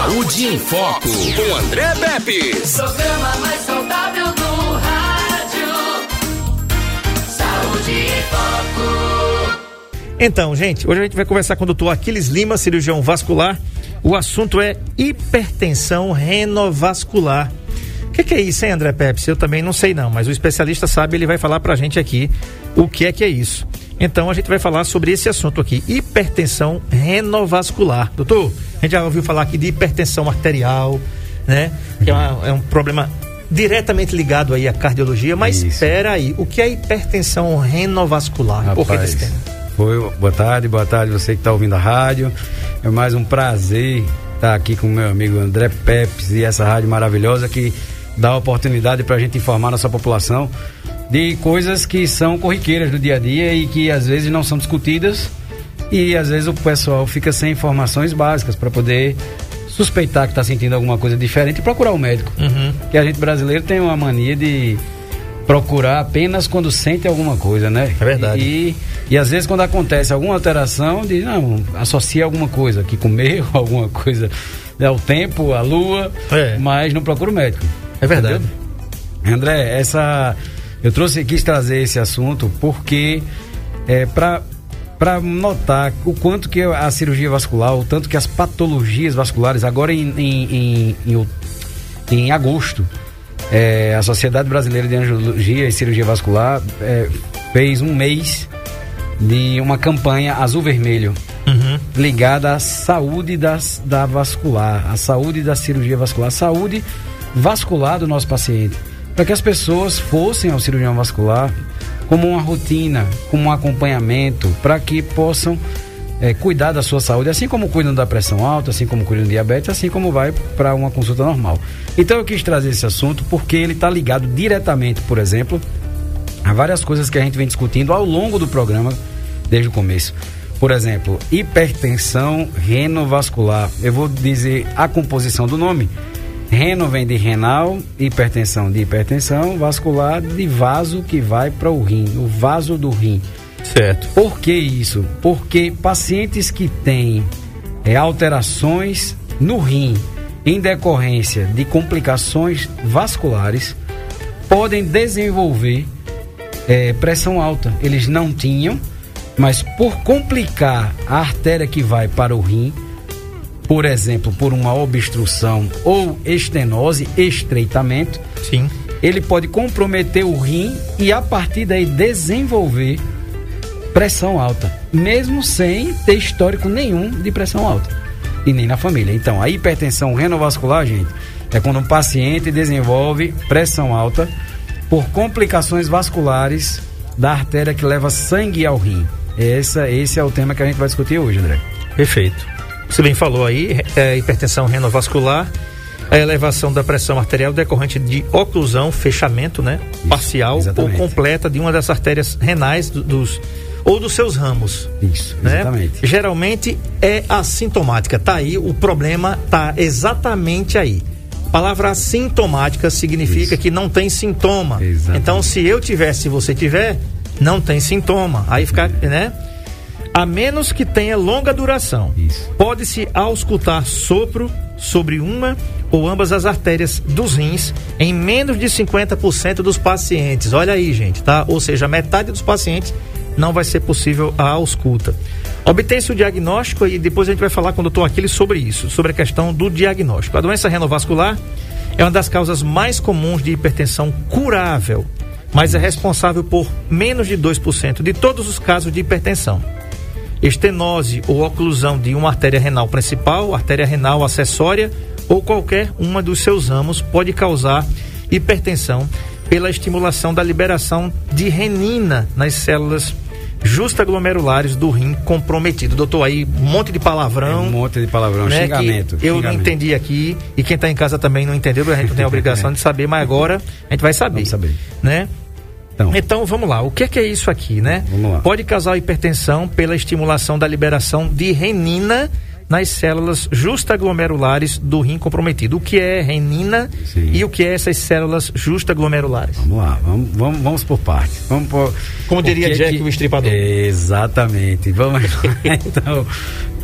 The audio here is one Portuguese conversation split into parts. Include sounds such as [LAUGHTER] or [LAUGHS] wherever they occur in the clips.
Saúde em Foco, com André Pepe. Programa mais saudável do rádio. Saúde em Foco. Então, gente, hoje a gente vai conversar com o doutor Aquiles Lima, cirurgião vascular. O assunto é hipertensão renovascular. O que, que, é isso, hein, André Pepsi? Eu também não sei não, mas o especialista sabe, ele vai falar pra gente aqui o que é que é isso. Então a gente vai falar sobre esse assunto aqui, hipertensão renovascular. Doutor, a gente já ouviu falar aqui de hipertensão arterial, né? Que é, uma, é um problema diretamente ligado aí à cardiologia, mas espera aí, o que é hipertensão renovascular? Por que Rapaz, desse tema? Foi, boa tarde, boa tarde você que está ouvindo a rádio. É mais um prazer estar aqui com o meu amigo André Pepes e essa rádio maravilhosa que dá a oportunidade para a gente informar a nossa população de coisas que são corriqueiras do dia a dia e que às vezes não são discutidas e às vezes o pessoal fica sem informações básicas para poder suspeitar que está sentindo alguma coisa diferente e procurar o médico. Uhum. que a gente brasileiro tem uma mania de procurar apenas quando sente alguma coisa, né? É verdade. E, e às vezes quando acontece alguma alteração, diz, não, associa alguma coisa que comeu, [LAUGHS] alguma coisa ao tempo, à lua, É. mas não procura o médico. É verdade. André, essa eu trouxe quis trazer esse assunto porque é para para notar o quanto que a cirurgia vascular, o tanto que as patologias vasculares agora em, em, em, em, em agosto é, a Sociedade Brasileira de Angiologia e Cirurgia Vascular é, fez um mês de uma campanha azul-vermelho Uhum. ligada à saúde das, da vascular, à saúde da cirurgia vascular, à saúde vascular do nosso paciente. Para que as pessoas fossem ao cirurgião vascular como uma rotina, como um acompanhamento, para que possam eh, cuidar da sua saúde, assim como cuidam da pressão alta, assim como cuidam do diabetes, assim como vai para uma consulta normal. Então eu quis trazer esse assunto porque ele está ligado diretamente, por exemplo, Há várias coisas que a gente vem discutindo ao longo do programa, desde o começo. Por exemplo, hipertensão renovascular. Eu vou dizer a composição do nome. Reno vem de renal, hipertensão de hipertensão, vascular de vaso que vai para o rim, o vaso do rim. Certo. Por que isso? Porque pacientes que têm é, alterações no rim em decorrência de complicações vasculares podem desenvolver é, pressão alta. Eles não tinham, mas por complicar a artéria que vai para o rim, por exemplo, por uma obstrução ou estenose, estreitamento, Sim. ele pode comprometer o rim e a partir daí desenvolver pressão alta, mesmo sem ter histórico nenhum de pressão alta e nem na família. Então, a hipertensão renovascular, gente, é quando um paciente desenvolve pressão alta por complicações vasculares da artéria que leva sangue ao rim. Essa, esse é o tema que a gente vai discutir hoje, André. Perfeito. Você bem falou aí, é hipertensão renovascular, a elevação da pressão arterial decorrente de oclusão, fechamento, né? Parcial exatamente. ou completa de uma das artérias renais do- dos ou dos seus ramos. Isso, né? exatamente. Geralmente é assintomática. Tá aí, o problema tá exatamente aí. A palavra assintomática significa Isso. que não tem sintoma. Exatamente. Então, se eu tiver, se você tiver, não tem sintoma. Aí fica, né? A menos que tenha longa duração. Pode-se auscultar sopro sobre uma ou ambas as artérias dos rins em menos de 50% dos pacientes. Olha aí, gente, tá? Ou seja, metade dos pacientes não vai ser possível a ausculta. Obtém-se o diagnóstico e depois a gente vai falar com o doutor Aquiles sobre isso, sobre a questão do diagnóstico. A doença renovascular é uma das causas mais comuns de hipertensão curável, mas é responsável por menos de 2% de todos os casos de hipertensão estenose ou oclusão de uma artéria renal principal, artéria renal acessória ou qualquer uma dos seus ramos pode causar hipertensão pela estimulação da liberação de renina nas células justaglomerulares do rim comprometido. Doutor, aí um monte de palavrão. um monte de palavrão, né, xingamento. eu não xingamento. entendi aqui e quem está em casa também não entendeu, a gente não tem a obrigação de saber, mas [LAUGHS] agora a gente vai saber. Vamos saber. Né? Então, Então vamos lá, o que é, que é isso aqui, né? Vamos lá. Pode causar hipertensão pela estimulação da liberação de renina nas células justaglomerulares do rim comprometido. O que é renina Sim. e o que é essas células justaglomerulares? Vamos lá, vamos, vamos, vamos por partes. Vamos por, Como diria o que Jack, o estripador. Exatamente. Vamos lá. [LAUGHS] então,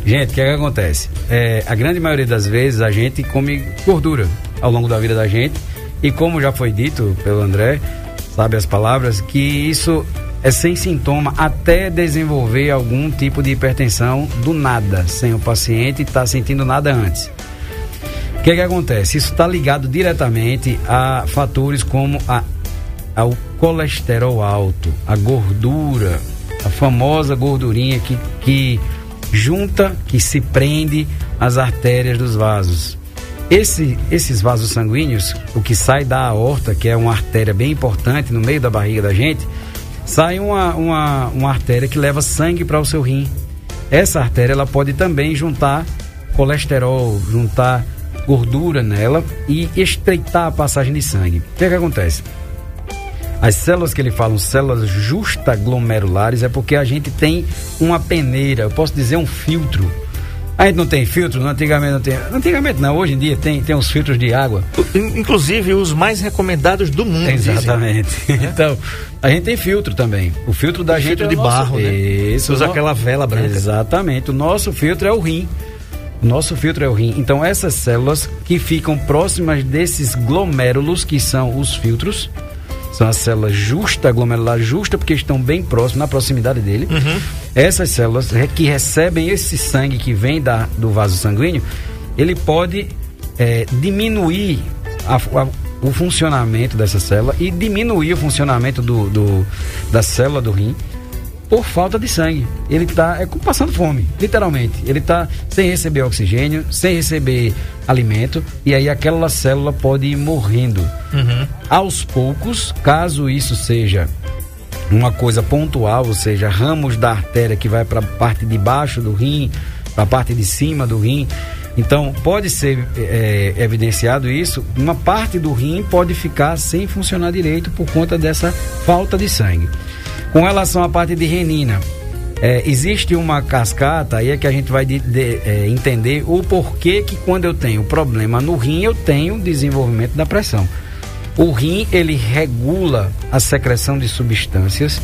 Gente, o que, é que acontece? É, a grande maioria das vezes a gente come gordura ao longo da vida da gente. E como já foi dito pelo André, sabe as palavras, que isso é sem sintoma até desenvolver algum tipo de hipertensão do nada, sem o paciente estar tá sentindo nada antes. O que, é que acontece? Isso está ligado diretamente a fatores como a, ao colesterol alto, a gordura, a famosa gordurinha que, que junta, que se prende às artérias dos vasos. Esse, esses vasos sanguíneos, o que sai da aorta, que é uma artéria bem importante no meio da barriga da gente, sai uma, uma, uma artéria que leva sangue para o seu rim. Essa artéria ela pode também juntar colesterol, juntar gordura nela e estreitar a passagem de sangue. O que, é que acontece? As células que ele fala, células justaglomerulares, é porque a gente tem uma peneira, eu posso dizer um filtro. A gente não tem filtro, não, antigamente não tem. Antigamente não, hoje em dia tem, tem uns filtros de água. Inclusive os mais recomendados do mundo. Exatamente. [LAUGHS] Então, a gente tem filtro também. O filtro da o gente filtro é de nosso... barro, né? Isso. Usa no... aquela vela branca. Exatamente. O nosso filtro é o rim. O nosso filtro é o rim. Então, essas células que ficam próximas desses glomérulos, que são os filtros, são as células justa, glomerular justa, porque estão bem próximas, na proximidade dele. Uhum. Essas células que recebem esse sangue que vem da, do vaso sanguíneo, ele pode é, diminuir a, a, o funcionamento dessa célula e diminuir o funcionamento do, do, da célula do rim por falta de sangue. Ele está é, passando fome, literalmente. Ele está sem receber oxigênio, sem receber alimento, e aí aquela célula pode ir morrendo. Uhum. Aos poucos, caso isso seja uma coisa pontual, ou seja, ramos da artéria que vai para a parte de baixo do rim, para a parte de cima do rim. Então, pode ser é, evidenciado isso, uma parte do rim pode ficar sem funcionar direito por conta dessa falta de sangue. Com relação à parte de renina, é, existe uma cascata aí é que a gente vai de, de, é, entender o porquê que quando eu tenho problema no rim eu tenho desenvolvimento da pressão. O rim ele regula a secreção de substâncias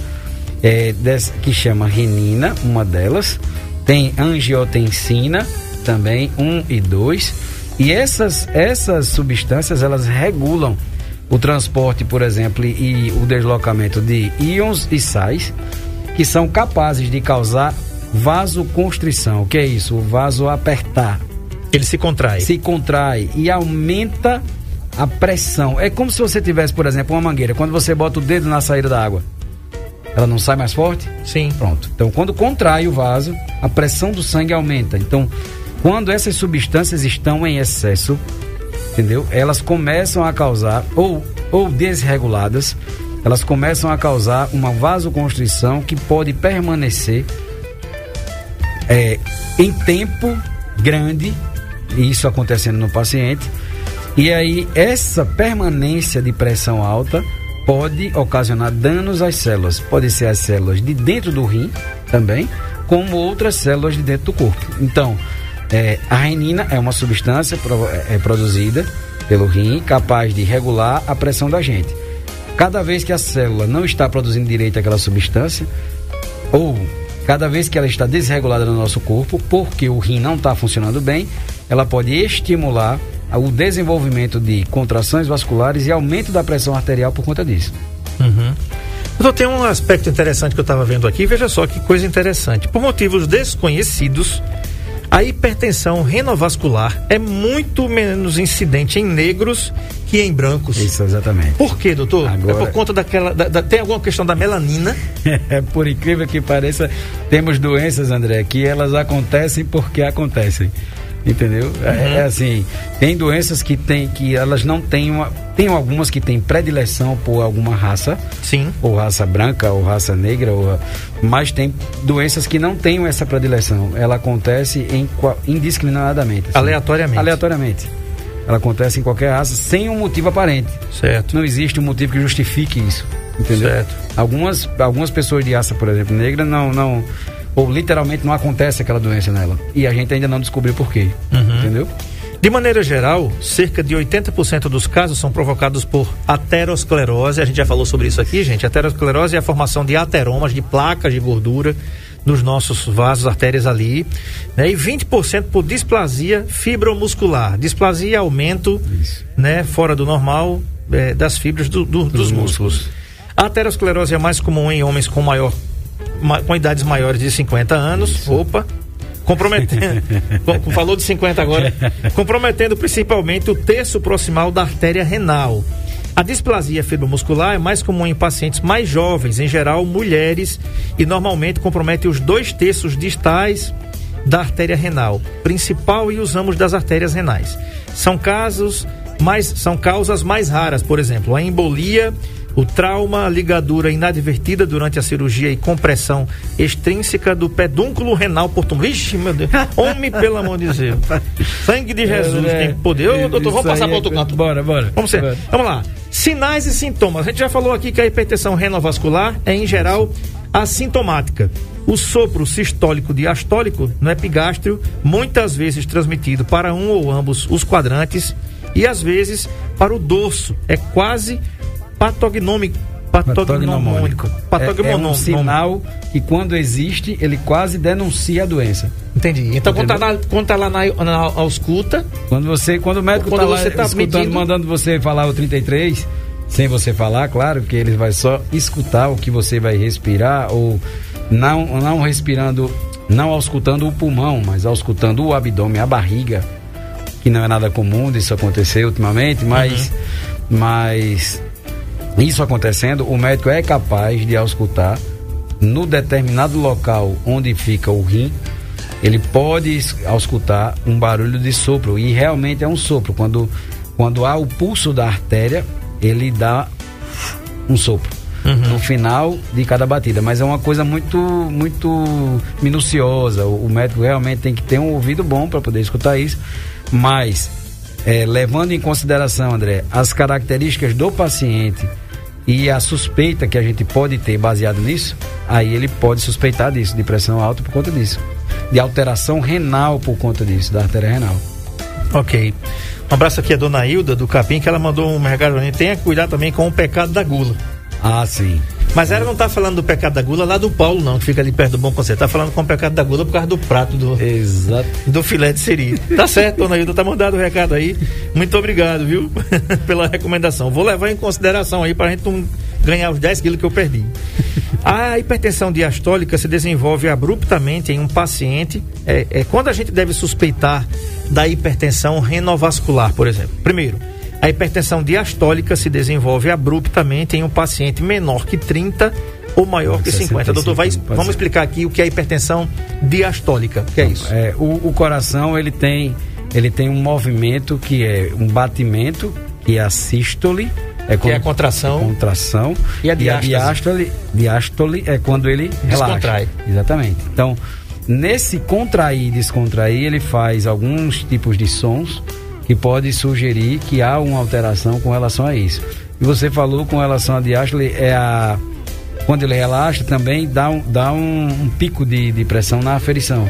é, que chama renina, uma delas, tem angiotensina também um e dois e essas essas substâncias elas regulam o transporte, por exemplo, e o deslocamento de íons e sais que são capazes de causar vasoconstrição. O que é isso? O vaso apertar. Ele se contrai. Se contrai e aumenta a pressão. É como se você tivesse, por exemplo, uma mangueira. Quando você bota o dedo na saída da água, ela não sai mais forte? Sim. Pronto. Então, quando contrai o vaso, a pressão do sangue aumenta. Então, quando essas substâncias estão em excesso, entendeu? Elas começam a causar, ou, ou desreguladas, elas começam a causar uma vasoconstrição que pode permanecer é, em tempo grande, isso acontecendo no paciente, e aí essa permanência de pressão alta pode ocasionar danos às células. Pode ser as células de dentro do rim também, como outras células de dentro do corpo. Então, é, a renina é uma substância é, é produzida pelo rim capaz de regular a pressão da gente. Cada vez que a célula não está produzindo direito aquela substância, ou cada vez que ela está desregulada no nosso corpo, porque o rim não está funcionando bem, ela pode estimular o desenvolvimento de contrações vasculares e aumento da pressão arterial por conta disso. Uhum. Então tem um aspecto interessante que eu estava vendo aqui, veja só que coisa interessante. Por motivos desconhecidos, a hipertensão renovascular é muito menos incidente em negros que em brancos. Isso, exatamente. Por quê, doutor? Agora... É por conta daquela. Da, da, tem alguma questão da melanina? [LAUGHS] É, por incrível que pareça, temos doenças, André, que elas acontecem porque acontecem. Entendeu? É, uhum. É, é, assim, tem doenças que tem que elas não têm uma, tem algumas que têm predileção por alguma raça. Sim. Ou raça branca ou raça negra, ou, mas tem doenças que não têm essa predileção. Ela acontece em, indiscriminadamente. Assim, aleatoriamente. Aleatoriamente. Ela acontece em qualquer raça sem um motivo aparente. Certo. Não existe um motivo que justifique isso. Entendeu? Certo. Algumas, algumas pessoas de raça, por exemplo, negra, não, não ou literalmente não acontece aquela doença nela. E a gente ainda não descobriu por quê. Uhum. Entendeu? De maneira geral, cerca de 80% dos casos são provocados por aterosclerose. A gente já falou sobre isso aqui, gente. Aterosclerose é a formação de ateromas, de placas de gordura nos nossos vasos, artérias ali, né? E 20% por displasia fibromuscular. Displasia é aumento, né, fora do normal é, das fibras do, do, dos, dos músculos. músculos. A aterosclerose é mais comum em homens com maior com idades maiores de 50 anos. Isso. Opa, comprometendo, [LAUGHS] falou de 50 agora, [LAUGHS] comprometendo principalmente o terço proximal da artéria renal. A displasia fibromuscular é mais comum em pacientes mais jovens, em geral mulheres, e normalmente compromete os dois terços distais da artéria renal principal e os ramos das artérias renais. São casos mais são causas mais raras, por exemplo, a embolia o trauma, ligadura inadvertida durante a cirurgia e compressão extrínseca do pedúnculo renal portum. Ixi, meu Deus. [LAUGHS] Homem, pelo amor de Deus. Sangue de Jesus é, tem poder. Ô, doutor, vamos passar para outro é... canto. Bora, bora. Vamos, ser. Bora. vamos lá. Sinais e sintomas. A gente já falou aqui que a hipertensão renovascular é, em geral, assintomática. O sopro sistólico diastólico no epigástrio, muitas vezes transmitido para um ou ambos os quadrantes e às vezes para o dorso. É quase patognomônico. Patognomônico. Patognomônico. É, é um sinal que quando existe, ele quase denuncia a doença. Entendi. Então quando tá, na, quando tá lá na, na ausculta. Quando você, quando o médico quando tá lá tá escutando, medindo... mandando você falar o 33, sem você falar, claro, que ele vai só escutar o que você vai respirar ou não, não respirando, não auscultando o pulmão, mas auscultando o abdômen, a barriga, que não é nada comum disso acontecer ultimamente, mas, uhum. mas isso acontecendo, o médico é capaz de auscultar no determinado local onde fica o rim, ele pode auscultar um barulho de sopro e realmente é um sopro. Quando, quando há o pulso da artéria, ele dá um sopro. Uhum. no final de cada batida. Mas é uma coisa muito, muito minuciosa. O, o médico realmente tem que ter um ouvido bom para poder escutar isso. Mas, é, levando em consideração, André, as características do paciente e a suspeita que a gente pode ter baseado nisso, aí ele pode suspeitar disso, de pressão alta por conta disso, de alteração renal por conta disso, da artéria renal. Ok. Um abraço aqui a dona Hilda do Capim, que ela mandou um recado pra gente. Tenha cuidado também com o pecado da gula. Ah, sim. Mas ela não está falando do pecado da gula lá do Paulo, não, que fica ali perto do Bom Conselho. Está falando com o pecado da gula por causa do prato do, Exato. do filé de siri. Tá certo, dona Hilda, tá mandado o recado aí. Muito obrigado, viu? [LAUGHS] Pela recomendação. Vou levar em consideração aí para a gente não ganhar os 10 quilos que eu perdi. A hipertensão diastólica se desenvolve abruptamente em um paciente. É, é quando a gente deve suspeitar da hipertensão renovascular, por exemplo. Primeiro, a hipertensão diastólica se desenvolve abruptamente em um paciente menor que 30 ou maior que 50. Doutor, vai, vamos explicar aqui o que é hipertensão diastólica. O que é isso? É, o, o coração ele tem, ele tem um movimento que é um batimento, que é a sístole. É que é a contração. É contração. E a diástole. E a diástole, diástole é quando ele Descontrai. relaxa. Exatamente. Então, nesse contrair e descontrair, ele faz alguns tipos de sons que pode sugerir que há uma alteração com relação a isso. E você falou com relação a diástole, é a quando ele relaxa também dá um, dá um, um pico de, de pressão na aferição.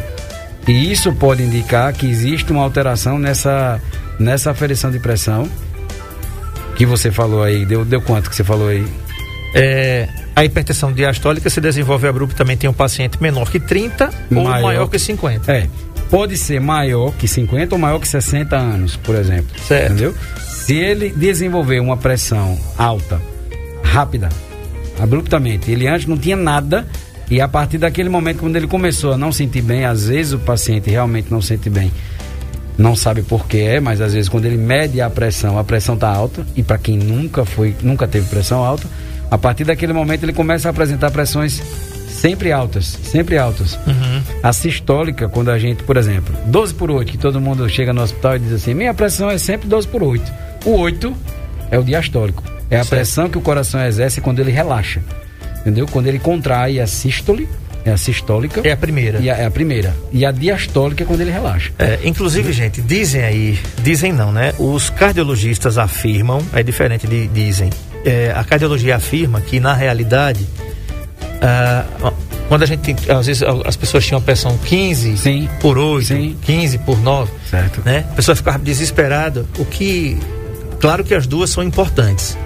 E isso pode indicar que existe uma alteração nessa, nessa aferição de pressão que você falou aí. Deu, deu quanto que você falou aí? É, a hipertensão diastólica se desenvolve abruptamente em um paciente menor que 30 maior, ou maior que 50. É pode ser maior que 50 ou maior que 60 anos, por exemplo. Certo. Entendeu? Se ele desenvolver uma pressão alta, rápida, abruptamente, ele antes não tinha nada e a partir daquele momento quando ele começou a não sentir bem, às vezes o paciente realmente não sente bem. Não sabe por que é, mas às vezes quando ele mede a pressão, a pressão está alta e para quem nunca foi, nunca teve pressão alta, a partir daquele momento ele começa a apresentar pressões sempre altas, sempre altas. Uhum. A sistólica, quando a gente, por exemplo, 12 por 8, que todo mundo chega no hospital e diz assim: minha pressão é sempre 12 por 8. O 8 é o diastólico. É a certo. pressão que o coração exerce quando ele relaxa. Entendeu? Quando ele contrai a sístole, é a sistólica. É a primeira. A, é a primeira. E a diastólica é quando ele relaxa. É, inclusive, gente, dizem aí, dizem não, né? Os cardiologistas afirmam, é diferente de dizem. É, a cardiologia afirma que, na realidade, ah, quando a gente às vezes as pessoas tinham pressão 15 Sim. por 8, Sim. 15 por 9, certo. né? A pessoa ficava desesperada, o que claro que as duas são importantes.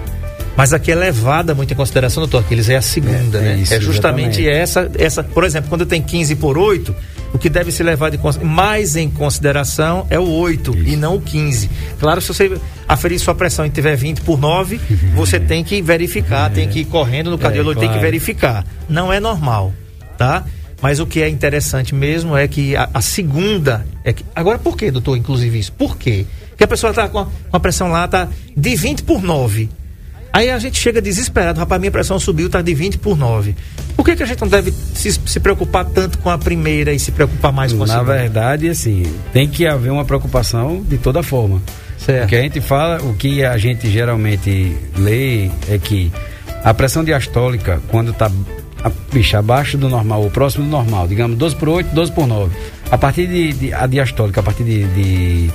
Mas aqui é levada muito em consideração, doutor Aquiles, é a segunda, É, é né? isso, é justamente exatamente. essa, essa. Por exemplo, quando tem 15 por 8, o que deve ser levado em, mais em consideração é o 8 e não o 15. Claro, se você aferir sua pressão e tiver 20 por 9, você tem que verificar, tem que ir correndo no cardiologista, tem que claro. verificar. Não é normal, tá? Mas o que é interessante mesmo é que a, a segunda. É que, agora, por que, doutor, inclusive isso? Por quê? Porque a pessoa está com, a- com a pressão lá, tá de 20 por 9. Aí a gente chega desesperado, rapaz, minha pressão subiu, tá de 20 por 9. Por que, que a gente não deve se, se preocupar tanto com a primeira e se preocupar mais com a Na segunda? verdade, assim, tem que haver uma preocupação de toda forma. Certo. O que a gente fala, o que a gente geralmente lê é que a pressão diastólica, quando está bicho, abaixo do normal, ou próximo do normal, digamos 12 por 8, 12 por 9. A partir de, de- a diastólica, a partir de, de,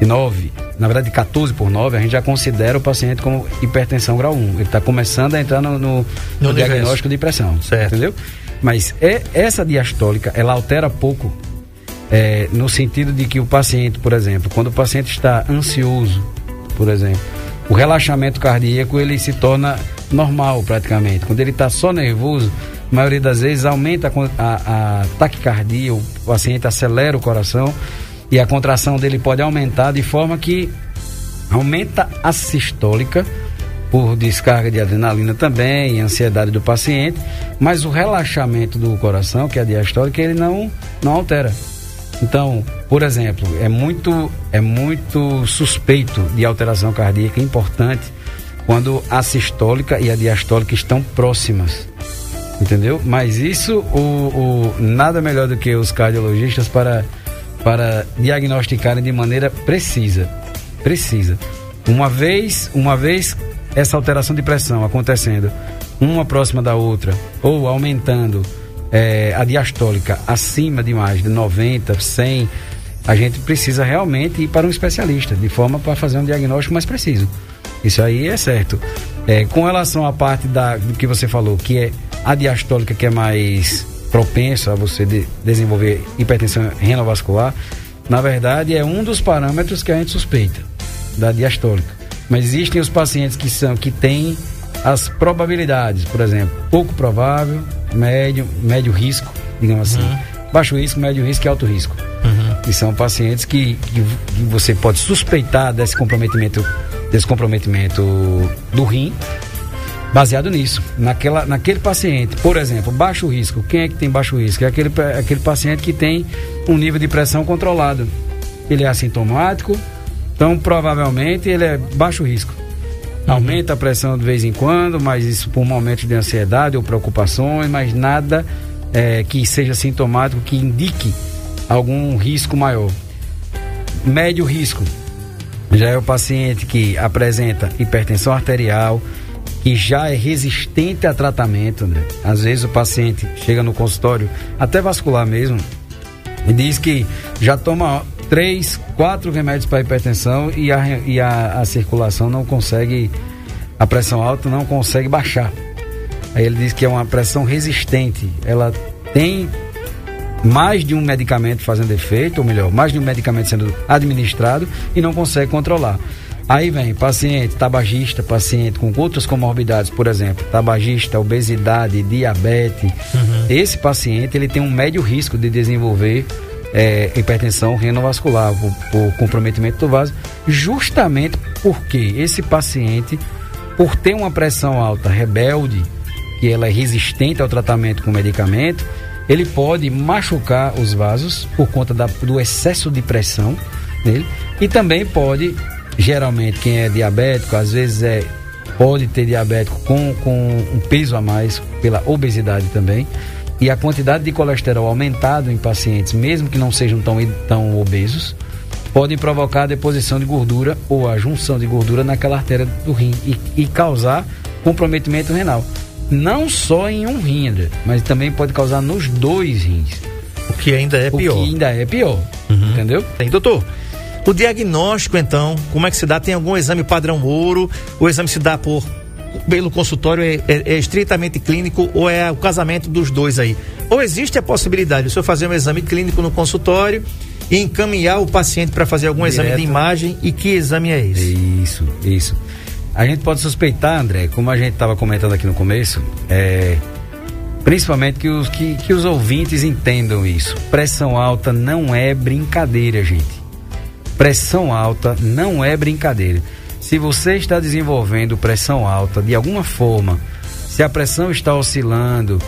de 9, na verdade de 14 por 9, a gente já considera o paciente como hipertensão grau 1. Ele está começando a entrar no, no- no diagnóstico de pressão. Certo. Entendeu? Mas é, essa diastólica, ela altera pouco é, no sentido de que o paciente, por exemplo, quando o paciente está ansioso, por exemplo, o relaxamento cardíaco ele se torna normal praticamente. Quando ele está só nervoso, a maioria das vezes aumenta a, a, a taquicardia, o paciente acelera o coração e a contração dele pode aumentar de forma que aumenta a sistólica por descarga de adrenalina também, ansiedade do paciente, mas o relaxamento do coração, que é a diastólica, ele não, não altera. Então, por exemplo, é muito, é muito suspeito de alteração cardíaca importante quando a sistólica e a diastólica estão próximas. Entendeu? Mas isso, o, o- nada melhor do que os cardiologistas para, para diagnosticarem de maneira precisa. Precisa. Uma vez, uma vez essa alteração de pressão acontecendo, uma próxima da outra, ou aumentando eh, a diastólica acima de mais de 90, 100, a gente precisa realmente ir para um especialista, de forma para fazer um diagnóstico mais preciso. Isso aí é certo. É, com relação à parte da, do que você falou, que é a diastólica que é mais propensa a você de- desenvolver hipertensão renovascular, na verdade é um dos parâmetros que a gente suspeita da diastólica. Mas existem os pacientes que são que têm as probabilidades, por exemplo, pouco provável, médio, médio risco, digamos assim. Baixo risco, médio risco e alto risco. E são pacientes que, que, que você pode suspeitar desse comprometimento, desse comprometimento do rim, baseado nisso. Naquela, naquele paciente, por exemplo, baixo risco. Quem é que tem baixo risco? É aquele, pa- aquele paciente que tem um nível de pressão controlado. Ele é assintomático, então provavelmente ele é baixo risco. Aumenta a pressão de vez em quando, mas isso por momentos de ansiedade ou preocupações, mas nada eh, que seja sintomático que indique algum risco maior. Médio risco já é o paciente que apresenta hipertensão arterial, que já é resistente a tratamento. Né? Às vezes o paciente chega no consultório, até vascular mesmo, e diz que já toma três, quatro remédios para hipertensão e, a, e a, a circulação não consegue, a pressão alta não consegue baixar. Aí ele diz que é uma pressão resistente. Ela tem mais de um medicamento fazendo efeito, ou melhor, mais de um medicamento sendo administrado e não consegue controlar. Aí vem paciente tabagista, paciente com outras comorbidades, por exemplo, tabagista, obesidade, diabetes. Esse paciente ele tem um médio risco de desenvolver eh, hipertensão renovascular por, por comprometimento do vaso, justamente porque esse paciente, por ter uma pressão alta rebelde, que ela é resistente ao tratamento com medicamento, ele pode machucar os vasos por conta da- do excesso de pressão nele e também pode, geralmente quem é diabético, às vezes é pode ter diabético com, com um peso a mais pela obesidade também e a quantidade de colesterol aumentado em pacientes, mesmo que não sejam tão, tão obesos, pode provocar a deposição de gordura ou a junção de gordura naquela artéria do rim e, e causar comprometimento renal. Não só em um rim, André, mas também pode causar nos dois rins. O que ainda é pior. O que ainda é pior. Entendeu? Tem, doutor. O diagnóstico, então, como é que se dá? Tem algum exame padrão ouro? O exame se dá por pelo consultório é, é- é estritamente clínico ou é o casamento dos dois aí? Ou existe a possibilidade de o senhor fazer um exame clínico no consultório e encaminhar o paciente para fazer algum exame de Direto. imagem e que exame é esse? Isso, isso. A gente pode suspeitar, André, como a gente estava comentando aqui no começo, é, principalmente que os, que, que os ouvintes entendam isso. Pressão alta não é brincadeira, gente. Pressão alta não é brincadeira. Se você está desenvolvendo pressão alta de alguma forma, se a pressão está oscilando,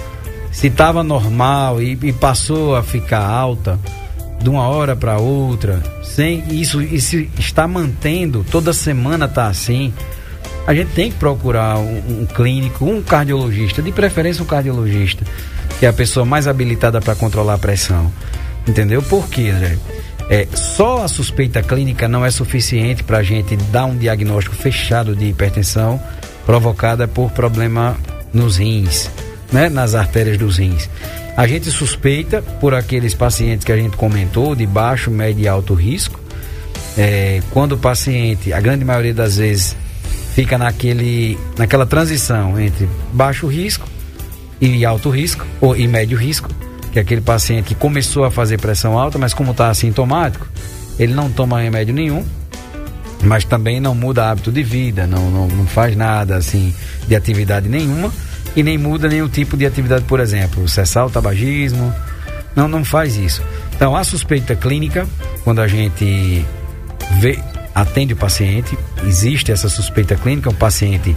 se estava normal e, e, passou a ficar alta de uma hora para outra, sem isso, isso está mantendo, toda semana está assim, a gente tem que procurar um, um, clínico, um cardiologista, de preferência um cardiologista, que é a pessoa mais habilitada para controlar a pressão. Entendeu? Por quê, André? É, só a suspeita clínica não é suficiente para a gente dar um diagnóstico fechado de hipertensão provocada por problema nos rins, né, nas artérias dos rins. A gente suspeita por aqueles pacientes que a gente comentou, de baixo, médio e alto risco. É, quando o paciente, a grande maioria das vezes, fica naquele, naquela transição entre baixo risco e alto risco, ou e médio risco, que é aquele paciente que começou a fazer pressão alta, mas como está assintomático, ele não toma remédio nenhum, mas também não muda hábito de vida, não, não, não faz nada assim de atividade nenhuma e nem muda nenhum tipo de atividade, por exemplo, cessar o tabagismo, não, não faz isso. Então, a suspeita clínica, quando a gente vê, atende o paciente, existe essa suspeita clínica, um paciente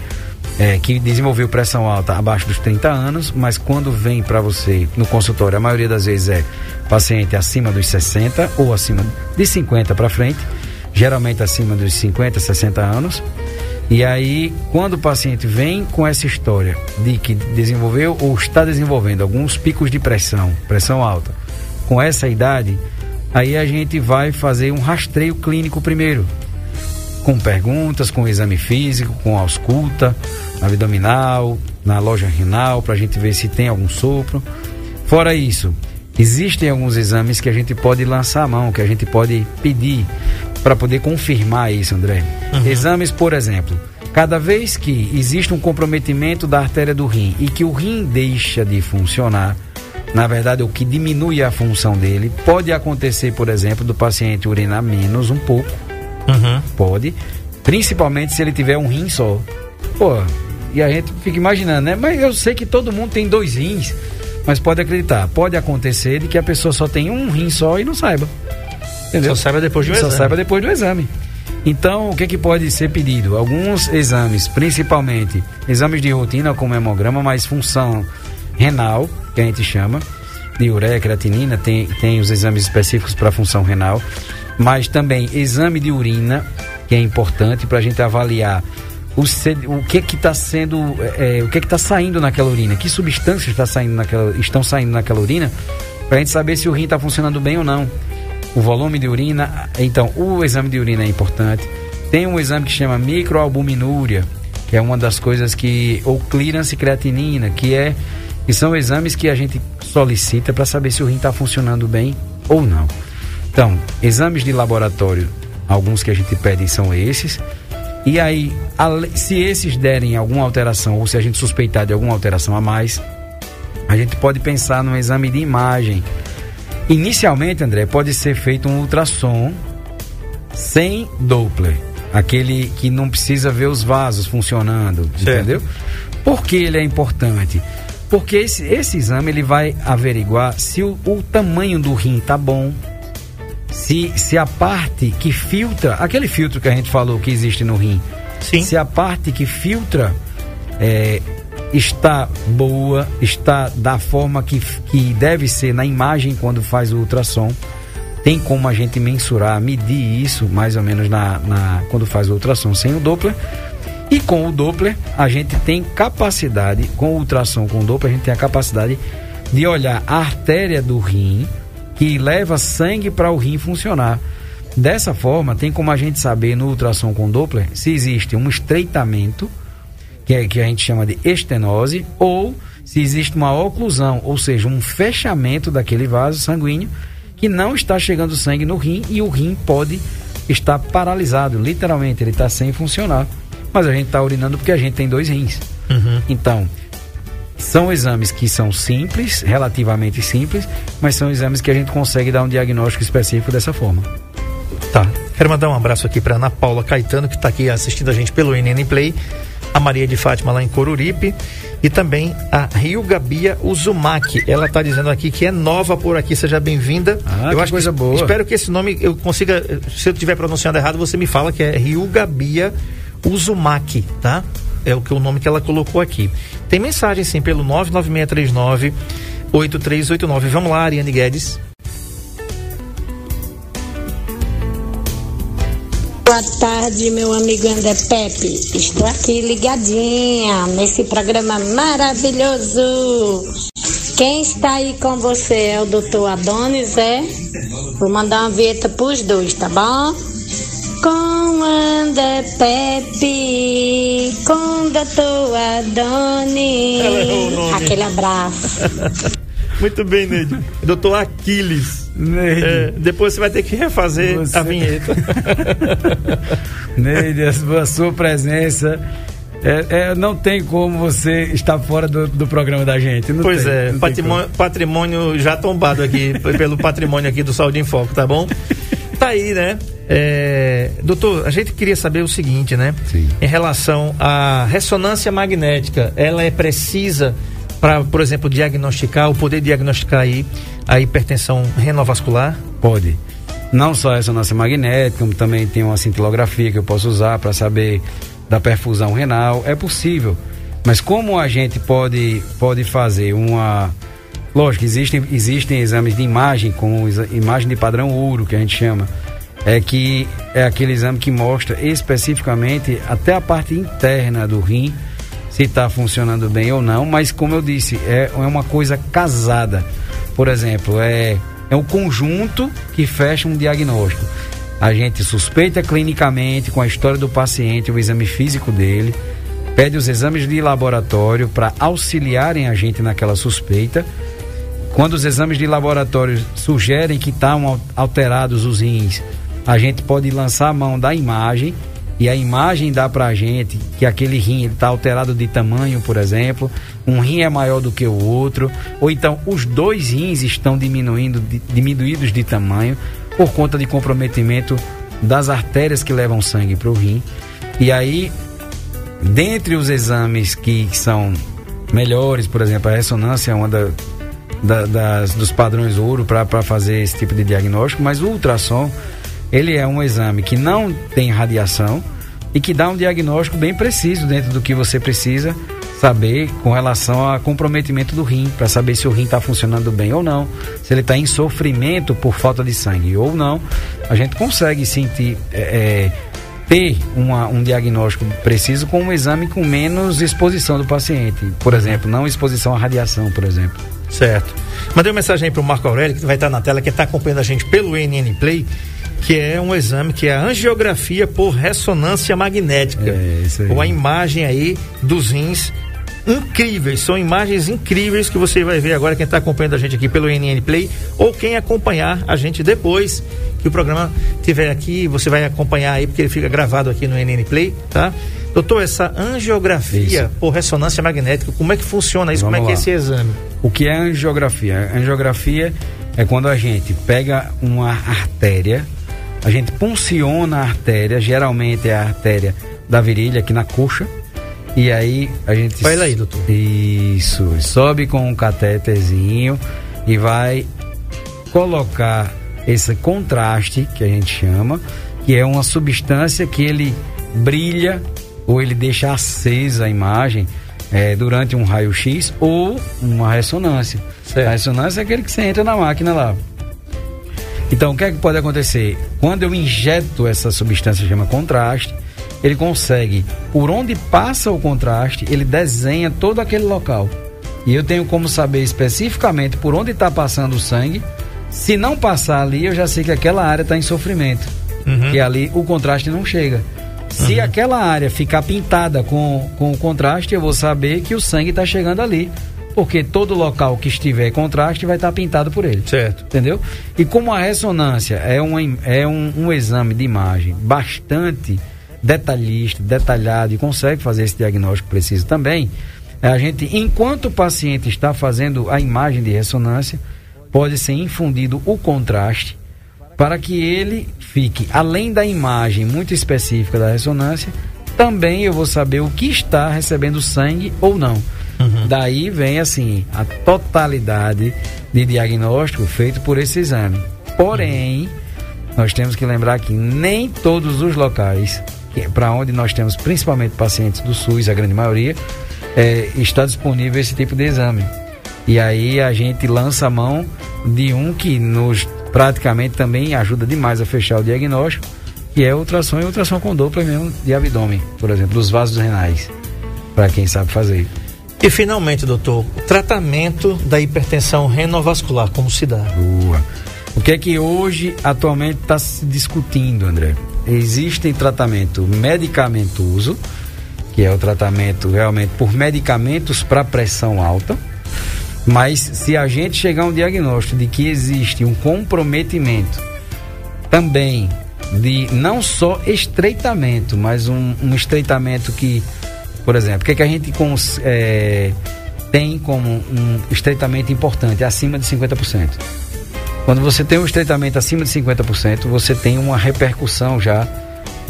é, que desenvolveu pressão alta abaixo dos 30 anos, mas quando vem para você no consultório, a maioria das vezes é paciente acima dos 60 ou acima de 50 para frente, geralmente acima dos 50, 60 anos. E aí, quando o paciente vem com essa história de que desenvolveu ou está desenvolvendo alguns picos de pressão, pressão alta, com essa idade, aí a gente vai fazer um rastreio clínico primeiro com perguntas, com exame físico, com ausculta abdominal, na loja renal, para a gente ver se tem algum sopro. Fora isso, existem alguns exames que a gente pode lançar a mão, que a gente pode pedir para poder confirmar isso, André. Uhum. Exames, por exemplo, cada vez que existe um comprometimento da artéria do rim e que o rim deixa de funcionar, na verdade, o que diminui a função dele, pode acontecer, por exemplo, do paciente urinar menos um pouco Uhum. Pode. Principalmente se ele tiver um rim só. Pô, e a gente fica imaginando, né? Mas eu sei que todo mundo tem dois rins. Mas pode acreditar, pode acontecer de que a pessoa só tem um rim só e não saiba. Entendeu? Só saiba depois do só exame. Só saiba depois do exame. Então, o que, que pode ser pedido? Alguns exames, principalmente exames de rotina, como hemograma, mas função renal, que a gente chama, de ureia, creatinina, tem, tem os exames específicos para função renal mas também exame de urina, que é importante para a gente avaliar o, o que que está sendo, é, é, o que que está saindo naquela urina, que substâncias está saindo naquela, estão saindo naquela urina, para a gente saber se o rim está funcionando bem ou não. O volume de urina, então o exame de urina é importante. Tem um exame que chama microalbuminúria, que é uma das coisas que ou clearance creatinina, que é que são exames que a gente solicita para saber se o rim está funcionando bem ou não. Então, exames de laboratório, alguns que a gente pede são esses. E aí, se esses derem alguma alteração, ou se a gente suspeitar de alguma alteração a mais, a gente pode pensar num exame de imagem. Inicialmente, André, pode ser feito um ultrassom sem Doppler. Aquele que não precisa ver os vasos funcionando, certo. entendeu? Por que ele é importante? Porque esse, esse exame ele vai averiguar se o, o tamanho do rim tá bom, se, se a parte que filtra, aquele filtro que a gente falou que existe no rim, Sim. se a parte que filtra é, está boa, está da forma que, que deve ser na imagem quando faz o ultrassom, tem como a gente mensurar, medir isso mais ou menos na, na quando faz o ultrassom sem o Doppler. E com o Doppler, a gente tem capacidade, com o ultrassom com o Doppler, a gente tem a capacidade de olhar a artéria do rim que leva sangue para o rim funcionar. Dessa forma, tem como a gente saber no ultrassom com Doppler se existe um estreitamento, que, é, que a gente chama de estenose, ou se existe uma oclusão, ou seja, um fechamento daquele vaso sanguíneo que não está chegando sangue no rim e o rim pode estar paralisado, literalmente, ele está sem funcionar. Mas a gente está urinando porque a gente tem dois rins. Uhum. Então, são exames que são simples, relativamente simples, mas são exames que a gente consegue dar um diagnóstico específico dessa forma. Tá. Quero mandar um abraço aqui para Ana Paula Caetano, que está aqui assistindo a gente pelo NN Play, a Maria de Fátima lá em Coruripe e também a Rio Gabia Uzumaki. Ela está dizendo aqui que é nova por aqui, seja bem-vinda. Ah, eu que acho coisa que, boa. Espero que esse nome eu consiga, se eu estiver pronunciando errado, você me fala que é Rio Gabia Uzumaki, tá? É o que o nome que ela colocou aqui. Tem mensagem sim pelo 99639 8389. Vamos lá, Ariane Guedes. Boa tarde, meu amigo André Pepe. Estou aqui ligadinha nesse programa maravilhoso. Quem está aí com você é o doutor Adonis, é? Vou mandar uma vinheta pros dois, tá bom? André Pepe. Ela errou o nome. Aquele abraço. [LAUGHS] Muito bem, Neide. Doutor Aquiles. Neide. É, depois você vai ter que refazer Você- [LAUGHS] a vinheta. Neide, a sua, presença. É, é, não tem como você estar fora do, do programa da gente. não pois tem, é, não tem patrimônio, patrimônio já tombado aqui, [LAUGHS] pelo patrimônio aqui do Saúde em Foco, tá bom? Tá aí, né? É, doutor, a gente queria saber o seguinte, né? Sim. Em relação à ressonância magnética, ela é precisa para, por exemplo, diagnosticar, ou poder diagnosticar aí a hipertensão renovascular? Pode. Não só a ressonância magnética, como também tem uma cintilografia que eu posso usar para saber da perfusão renal. É possível. Mas como a gente pode, pode fazer uma. Lógico, existem, existem exames de imagem, como imagem de padrão ouro, que a gente chama. É que é aquele exame que mostra especificamente até a parte interna do rim, se está funcionando bem ou não, mas como eu disse, é, é uma coisa casada. Por exemplo, é, é um conjunto que fecha um diagnóstico. A gente suspeita clinicamente com a história do paciente, o exame físico dele, pede os exames de laboratório para auxiliarem a gente naquela suspeita. Quando os exames de laboratório sugerem que estão alterados os rins, a gente pode lançar a mão da imagem e a imagem dá para a gente que aquele rim está alterado de tamanho, por exemplo, um rim é maior do que o outro, ou então os dois rins estão diminuindo, di- diminuídos de tamanho por conta de comprometimento das artérias que levam sangue para o rim. E aí dentre os exames que são melhores, por exemplo, a ressonância é uma da- da- das, dos padrões ouro para fazer esse tipo de diagnóstico, mas o ultrassom ele é um exame que não tem radiação e que dá um diagnóstico bem preciso dentro do que você precisa saber com relação a comprometimento do rim, para saber se o rim está funcionando bem ou não, se ele está em sofrimento por falta de sangue ou não. A gente consegue sentir. é, é, ter uma- um diagnóstico preciso com um exame com menos exposição do paciente. Por exemplo, não exposição à radiação, por exemplo. Certo. Mandei uma mensagem aí pro Marco Aurélio, que vai estar na tela, que está acompanhando a gente pelo NN Play, que é um exame que é a angiografia por ressonância magnética. É, isso aí. Ou a imagem aí dos rins incríveis, são imagens incríveis que você vai ver agora quem está acompanhando a gente aqui pelo NN Play ou quem acompanhar a gente depois que o programa tiver aqui, você vai acompanhar aí porque ele fica gravado aqui no NN Play, tá? Doutor, essa angiografia Isso. por ressonância magnética, como é que funciona isso? Vamos como é que é lá. esse exame? O que é angiografia? Angiografia é quando a gente pega uma artéria, a gente punciona a artéria, geralmente é a artéria da virilha aqui na coxa, e aí a gente. Vai lá aí, doutor. Isso, sobe com um catéterzinho e vai colocar esse contraste que a gente chama, que é uma substância que ele brilha ou ele deixa acesa a imagem eh, durante um raio-x ou uma ressonância. Certo. A ressonância é aquele que você entra na máquina lá. Então, o que é que pode acontecer? Quando eu injeto essa substância que chama contraste, ele consegue, por onde passa o contraste, ele desenha todo aquele local. E eu tenho como saber especificamente por onde está passando o sangue. Se não passar ali, eu já sei que aquela área está em sofrimento. Uhum. E ali o contraste não chega. Se aquela área ficar pintada com, com o contraste, eu vou saber que o sangue está chegando ali. Porque todo local que estiver contraste vai estar pintado por ele. Certo. Entendeu? E como a ressonância é, um, é um, um exame de imagem bastante detalhista, detalhado e consegue fazer esse diagnóstico preciso também, a gente, enquanto o paciente está fazendo a imagem de ressonância, pode ser infundido o contraste para que ele fique, além da imagem muito específica da ressonância, também eu vou saber o que está recebendo sangue ou não. Uhum. Daí vem assim a totalidade de diagnóstico feito por esse exame. Porém, nós temos que lembrar que nem todos os locais para onde nós temos principalmente pacientes do SUS, a grande maioria, é, está disponível esse tipo de exame. E aí a gente lança a mão de um que nos praticamente também ajuda demais a fechar o diagnóstico, que é ultrassom e ultrassom com Doppler mesmo de abdômen, por exemplo, dos vasos renais, para quem sabe fazer. E finalmente, doutor, tratamento da hipertensão renovascular, como se dá? Boa. O que é que hoje atualmente está se discutindo, André? Existe tratamento medicamentoso, que é o tratamento realmente por medicamentos para pressão alta, mas se a gente chegar a um diagnóstico de que existe um comprometimento também de não só estreitamento, mas um, um estreitamento que, por exemplo, o que, é que a gente cons, é, tem como um estreitamento importante, acima de 50%? Quando você tem um estreitamento acima de 50%, você tem uma repercussão já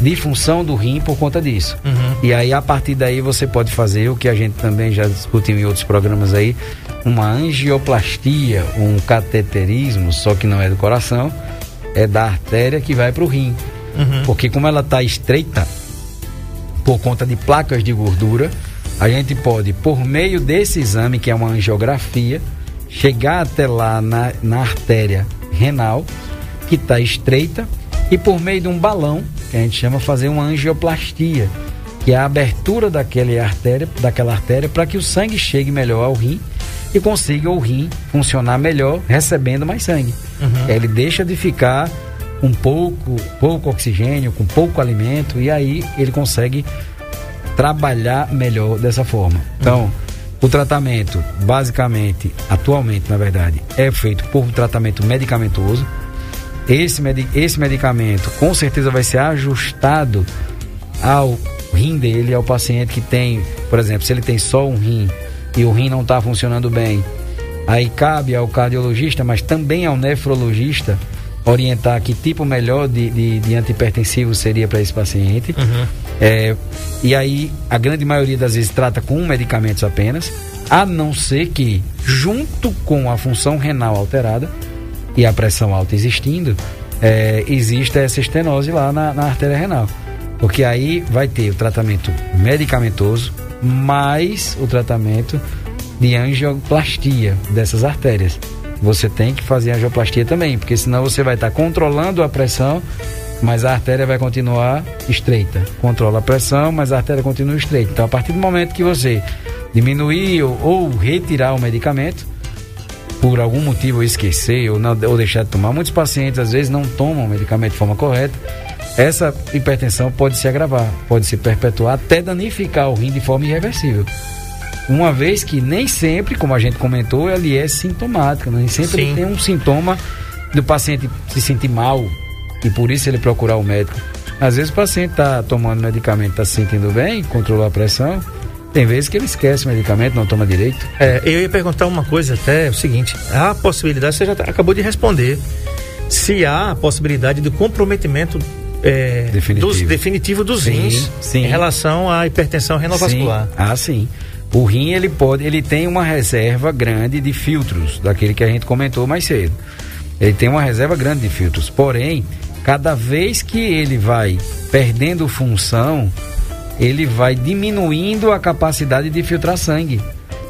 de função do rim por conta disso. Uhum. E aí, a partir daí, você pode fazer o que a gente também já discutiu em outros programas aí, uma angioplastia, um cateterismo, só que não é do coração, é da artéria que vai para o rim. Uhum. Porque como ela está estreita, por conta de placas de gordura, a gente pode, por meio desse exame, que é uma angiografia, chegar até lá na, na artéria renal, que está estreita, e por meio de um balão, que a gente chama fazer uma angioplastia, que é a abertura daquela artéria, daquela artéria para que o sangue chegue melhor ao rim e consiga o rim funcionar melhor, recebendo mais sangue. Uhum. Ele deixa de ficar com pouco, pouco oxigênio, com pouco alimento, e aí ele consegue trabalhar melhor dessa forma. Então. O tratamento, basicamente, atualmente, na verdade, é feito por tratamento medicamentoso. Esse, med esse medicamento com certeza vai ser ajustado ao rim dele, ao paciente que tem, por exemplo, se ele tem só um rim e o rim não está funcionando bem, aí cabe ao cardiologista, mas também ao nefrologista orientar que tipo melhor de, de, de antipertensivo seria para esse paciente. Uhum. É, e aí, a grande maioria das vezes trata com medicamentos apenas, a não ser que, junto com a função renal alterada e a pressão alta existindo, é, exista essa estenose lá na, na artéria renal. Porque aí vai ter o tratamento medicamentoso mais o tratamento de angioplastia dessas artérias você tem que fazer angioplastia também, porque senão você vai estar controlando a pressão, mas a artéria vai continuar estreita. Controla a pressão, mas a artéria continua estreita. Então, a partir do momento que você diminuir ou, ou retirar o medicamento, por algum motivo esquecer ou, não, ou deixar de tomar, muitos pacientes às vezes não tomam o medicamento de forma correta. Essa hipertensão pode se agravar, pode se perpetuar até danificar o rim de forma irreversível. Uma vez que nem sempre, como a gente comentou, ele é sintomático, nem sempre tem um sintoma do paciente se sentir mal e por isso ele procurar o médico. Às vezes o paciente está tomando medicamento, está se sentindo bem, controlou a pressão. Tem vezes que ele esquece o medicamento, não toma direito. É, eu ia perguntar uma coisa até, é o seguinte, a possibilidade, você já tá, acabou de responder, se há a possibilidade do comprometimento é, definitivo. Dos, definitivo dos sim, rins sim. em relação à hipertensão renovascular. Sim. Ah, sim. O rim ele pode, ele tem uma reserva grande de filtros, daquele que a gente comentou mais cedo. Ele tem uma reserva grande de filtros. Porém, cada vez que ele vai perdendo função, ele vai diminuindo a capacidade de filtrar sangue.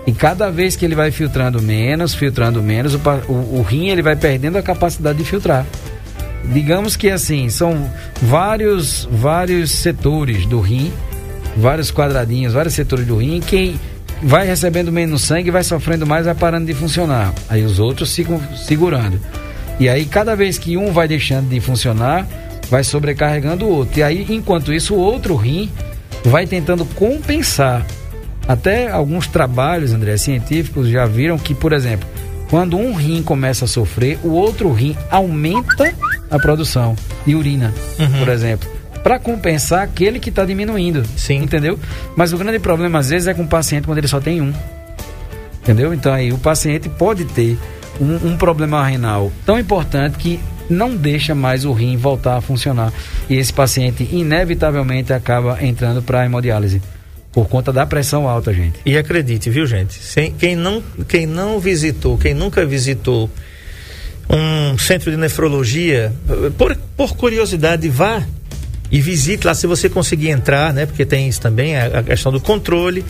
E cada vez que ele vai filtrando menos, filtrando menos, o, o, o rim ele vai perdendo a capacidade de filtrar. Digamos que assim, são vários vários setores do rim, vários quadradinhos, vários setores do rim, quem vai recebendo menos sangue, vai sofrendo mais, vai parando de funcionar. Aí os outros ficam segurando. E aí, cada vez que um vai deixando de funcionar, vai sobrecarregando o outro. E aí, enquanto isso, o outro rim vai tentando compensar. Até alguns trabalhos, André, científicos já viram que, por exemplo, quando um rim começa a sofrer, o outro rim aumenta a produção de urina, uhum. por exemplo para compensar aquele que está diminuindo. Sim. Entendeu? Mas o grande problema às vezes é com o paciente quando ele só tem um. Entendeu? Então aí o paciente pode ter um, um problema renal tão importante que não deixa mais o rim voltar a funcionar. E esse paciente, inevitavelmente, acaba entrando para a hemodiálise. Por conta da pressão alta, gente. E acredite, viu, gente? Sem, quem, não, quem não visitou, quem nunca visitou um centro de nefrologia, por, por curiosidade, vá e visite lá se você conseguir entrar, né? Porque tem isso também, a, a questão do controle.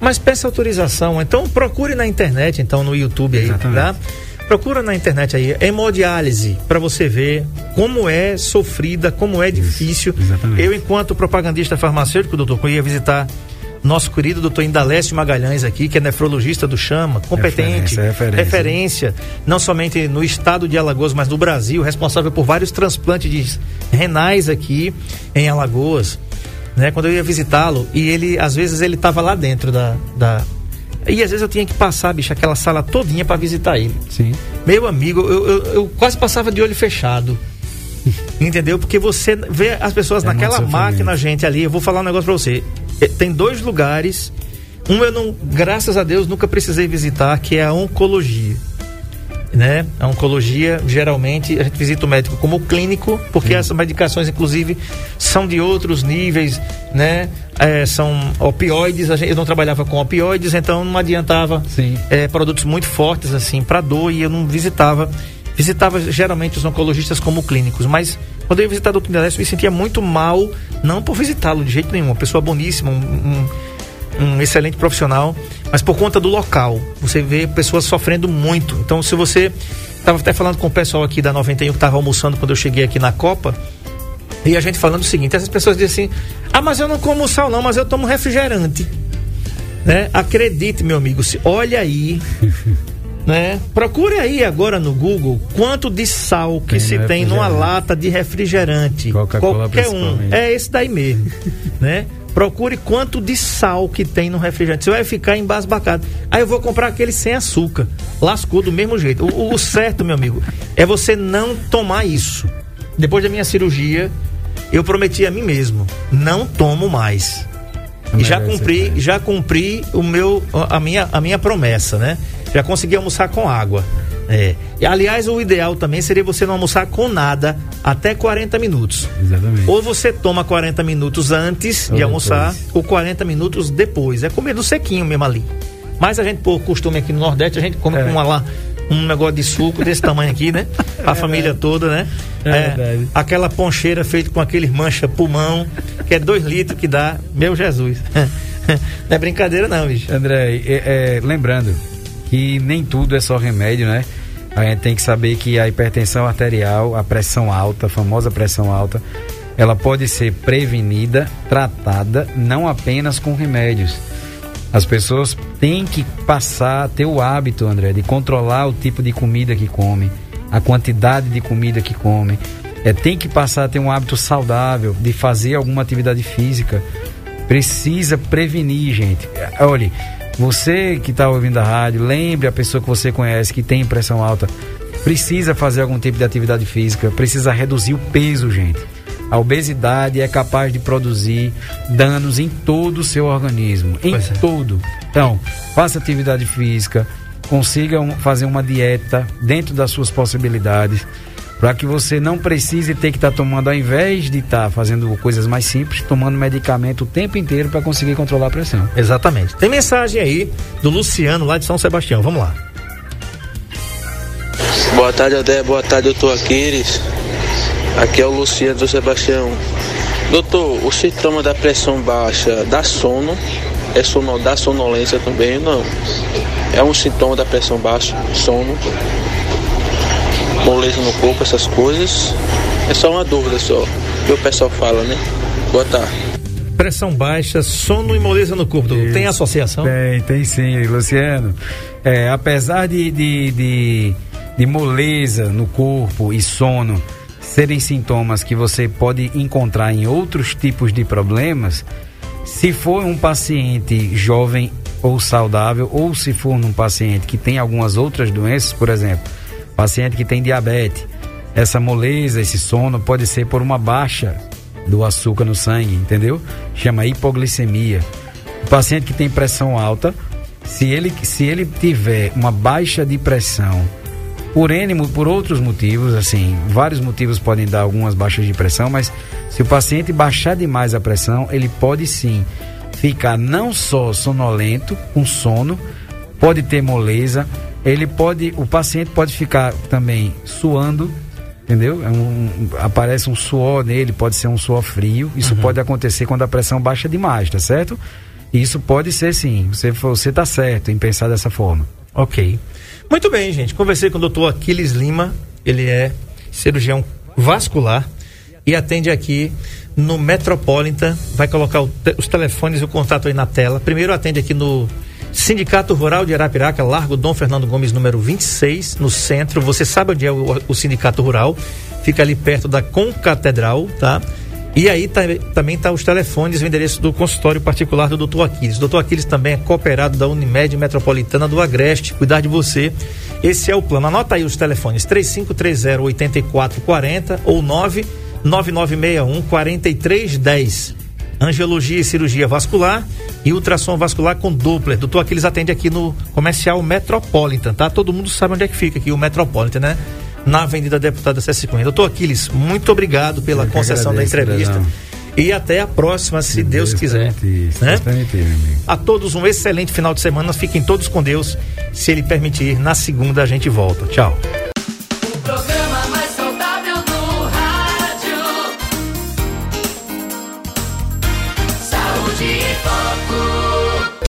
Mas peça autorização. Então procure na internet, então no YouTube aí, Exatamente. tá? Procura na internet aí, hemodiálise, para você ver como é sofrida, como é difícil. exatamente. Eu, enquanto propagandista farmacêutico, doutor, eu ia visitar nosso querido doutor Indalécio Magalhães aqui, que é nefrologista do Chama, competente, Referência, referência. referência, não somente no estado de Alagoas, mas no Brasil, responsável por vários transplantes de renais aqui em Alagoas. Né? Quando eu ia visitá-lo, e ele, às vezes, ele estava lá dentro da, da. E às vezes eu tinha que passar, bicho, aquela sala todinha para visitar ele. Sim. Meu amigo, eu, eu, eu quase passava de olho fechado. Entendeu? Porque você vê as pessoas É naquela máquina, gente, ali. Eu vou falar um negócio pra você. Eh, Tem dois lugares. Um eu não, graças a Deus, nunca precisei visitar, que é a oncologia. Né? A oncologia, geralmente, a gente visita o médico como clínico, porque essas medicações, inclusive, são de outros níveis, né? Eh, são opioides, a gente, eu não trabalhava com opioides, então não adiantava Sim. é, produtos muito fortes assim para dor e eu não visitava visitava geralmente os oncologistas como clínicos mas quando eu ia visitar o Dr. Eu me sentia muito mal não por visitá-lo de jeito nenhum uma pessoa boníssima um, um, um excelente profissional mas por conta do local você vê pessoas sofrendo muito então se você estava até falando com o pessoal aqui da 91 que estava almoçando quando eu cheguei aqui na Copa e a gente falando o seguinte essas pessoas dizem assim ah mas eu não como sal não mas eu tomo refrigerante né? Acredite, meu amigo, se olha aí, né? Procure aí agora no Google quanto de sal que Tem se tem numa lata de refrigerante. Qualquer um. É esse daí mesmo, [LAUGHS] né? Procure quanto de sal que tem no refrigerante. Você vai ficar embasbacado. Aí eu vou comprar aquele sem açúcar. Lascou do mesmo jeito. O, o certo, meu amigo, é você não tomar isso. Depois da minha cirurgia, eu prometi a mim mesmo, não tomo mais. E já cumpri, já cumpri o meu, a minha, a minha promessa, né? Já consegui almoçar com água. É. E, aliás, o ideal também seria você não almoçar com nada até 40 minutos. Exatamente. Ou você toma 40 minutos antes Ou de almoçar, depois. ou 40 minutos depois. É comer do sequinho mesmo ali. Mas a gente, por costume aqui no Nordeste, a gente come É. com uma lá, um negócio de suco desse tamanho aqui, né? [LAUGHS] A família toda, né? É verdade. aquela poncheira feita com aquele mancha pulmão, que é dois litros que dá. Meu Jesus. [LAUGHS] Não é brincadeira, não, bicho. André, é, é, lembrando que nem tudo é só remédio, né? A gente tem que saber que a hipertensão arterial, a pressão alta, a famosa pressão alta, ela pode ser prevenida, tratada, não apenas com remédios. As pessoas têm que passar a ter o hábito, André, de controlar o tipo de comida que come, a quantidade de comida que come. É, tem que passar a ter um hábito saudável, de fazer alguma atividade física. Precisa prevenir, gente. Olhe, você que está ouvindo a rádio, lembre a pessoa que você conhece que tem pressão alta. Precisa fazer algum tipo de atividade física, precisa reduzir o peso, gente. A obesidade é capaz de produzir danos em todo o seu organismo, em é. todo. Então, faça atividade física, consiga um- fazer uma dieta dentro das suas possibilidades, para que você não precise ter que estar tomando, ao invés de estar fazendo coisas mais simples, tomando medicamento o tempo inteiro para conseguir controlar a pressão. Exatamente. Tem mensagem aí do Luciano, lá de São Sebastião. Vamos lá. Boa tarde, Adé. Boa tarde, doutor Aquiles. Aqui é o Luciano do Sebastião. Doutor, o sintoma da pressão baixa dá sono? É sono, dá sonolência também? Não. É um sintoma da pressão baixa, sono, moleza no corpo, essas coisas. É só uma dúvida só. Que o pessoal fala, né? Boa tarde. Pressão baixa, sono e moleza no corpo. doutor. Tem associação? Tem, tem sim, Luciano. É, apesar de, de, de, de moleza no corpo e sono serem sintomas que você pode encontrar em outros tipos de problemas, se for um paciente jovem ou saudável, ou se for um paciente que tem algumas outras doenças, por exemplo, paciente que tem diabetes, essa moleza, esse sono pode ser por uma baixa do açúcar no sangue, entendeu? Chama hipoglicemia. O paciente que tem pressão alta, se ele, se ele tiver uma baixa de pressão por N, por outros motivos, assim, vários motivos podem dar algumas baixas de pressão, mas se o paciente baixar demais a pressão, ele pode sim ficar não só sonolento, com sono, pode ter moleza, ele pode, o paciente pode ficar também suando, entendeu? É um, aparece um suor nele, pode ser um suor frio. Isso uhum. pode acontecer quando a pressão baixa demais, tá certo? Isso pode ser sim. Você você tá certo em pensar dessa forma. Ok. Muito bem, gente. Conversei com o doutor Aquiles Lima. Ele é cirurgião vascular e atende aqui no Metropolitan. Vai colocar te os telefones e o contato aí na tela. Primeiro atende aqui no Sindicato Rural de Arapiraca, Largo Dom Fernando Gomes, número 26, no centro. Você sabe onde é o, o Sindicato Rural? Fica ali perto da Concatedral, tá? E aí tá, também tá os telefones o endereço do consultório particular do Dr. Aquiles. O Dr. Aquiles também é cooperado da Unimed Metropolitana do Agreste. Cuidar de você. Esse é o plano. Anota aí os telefones: 3530 8440 ou 99961 4310. Angiologia e cirurgia vascular e ultrassom vascular com Doppler. Doutor Aquiles atende aqui no comercial Metropolitan, tá? Todo mundo sabe onde é que fica aqui o Metropolitan, né? Na Avenida Deputada César Cunha. Doutor Aquiles, muito obrigado pela concessão agradeço, da entrevista. E até a próxima, se Deus, Deus quiser. Permitir, né? permitir, a todos um excelente final de semana. Fiquem todos com Deus. Se Ele permitir, na segunda a gente volta. Tchau.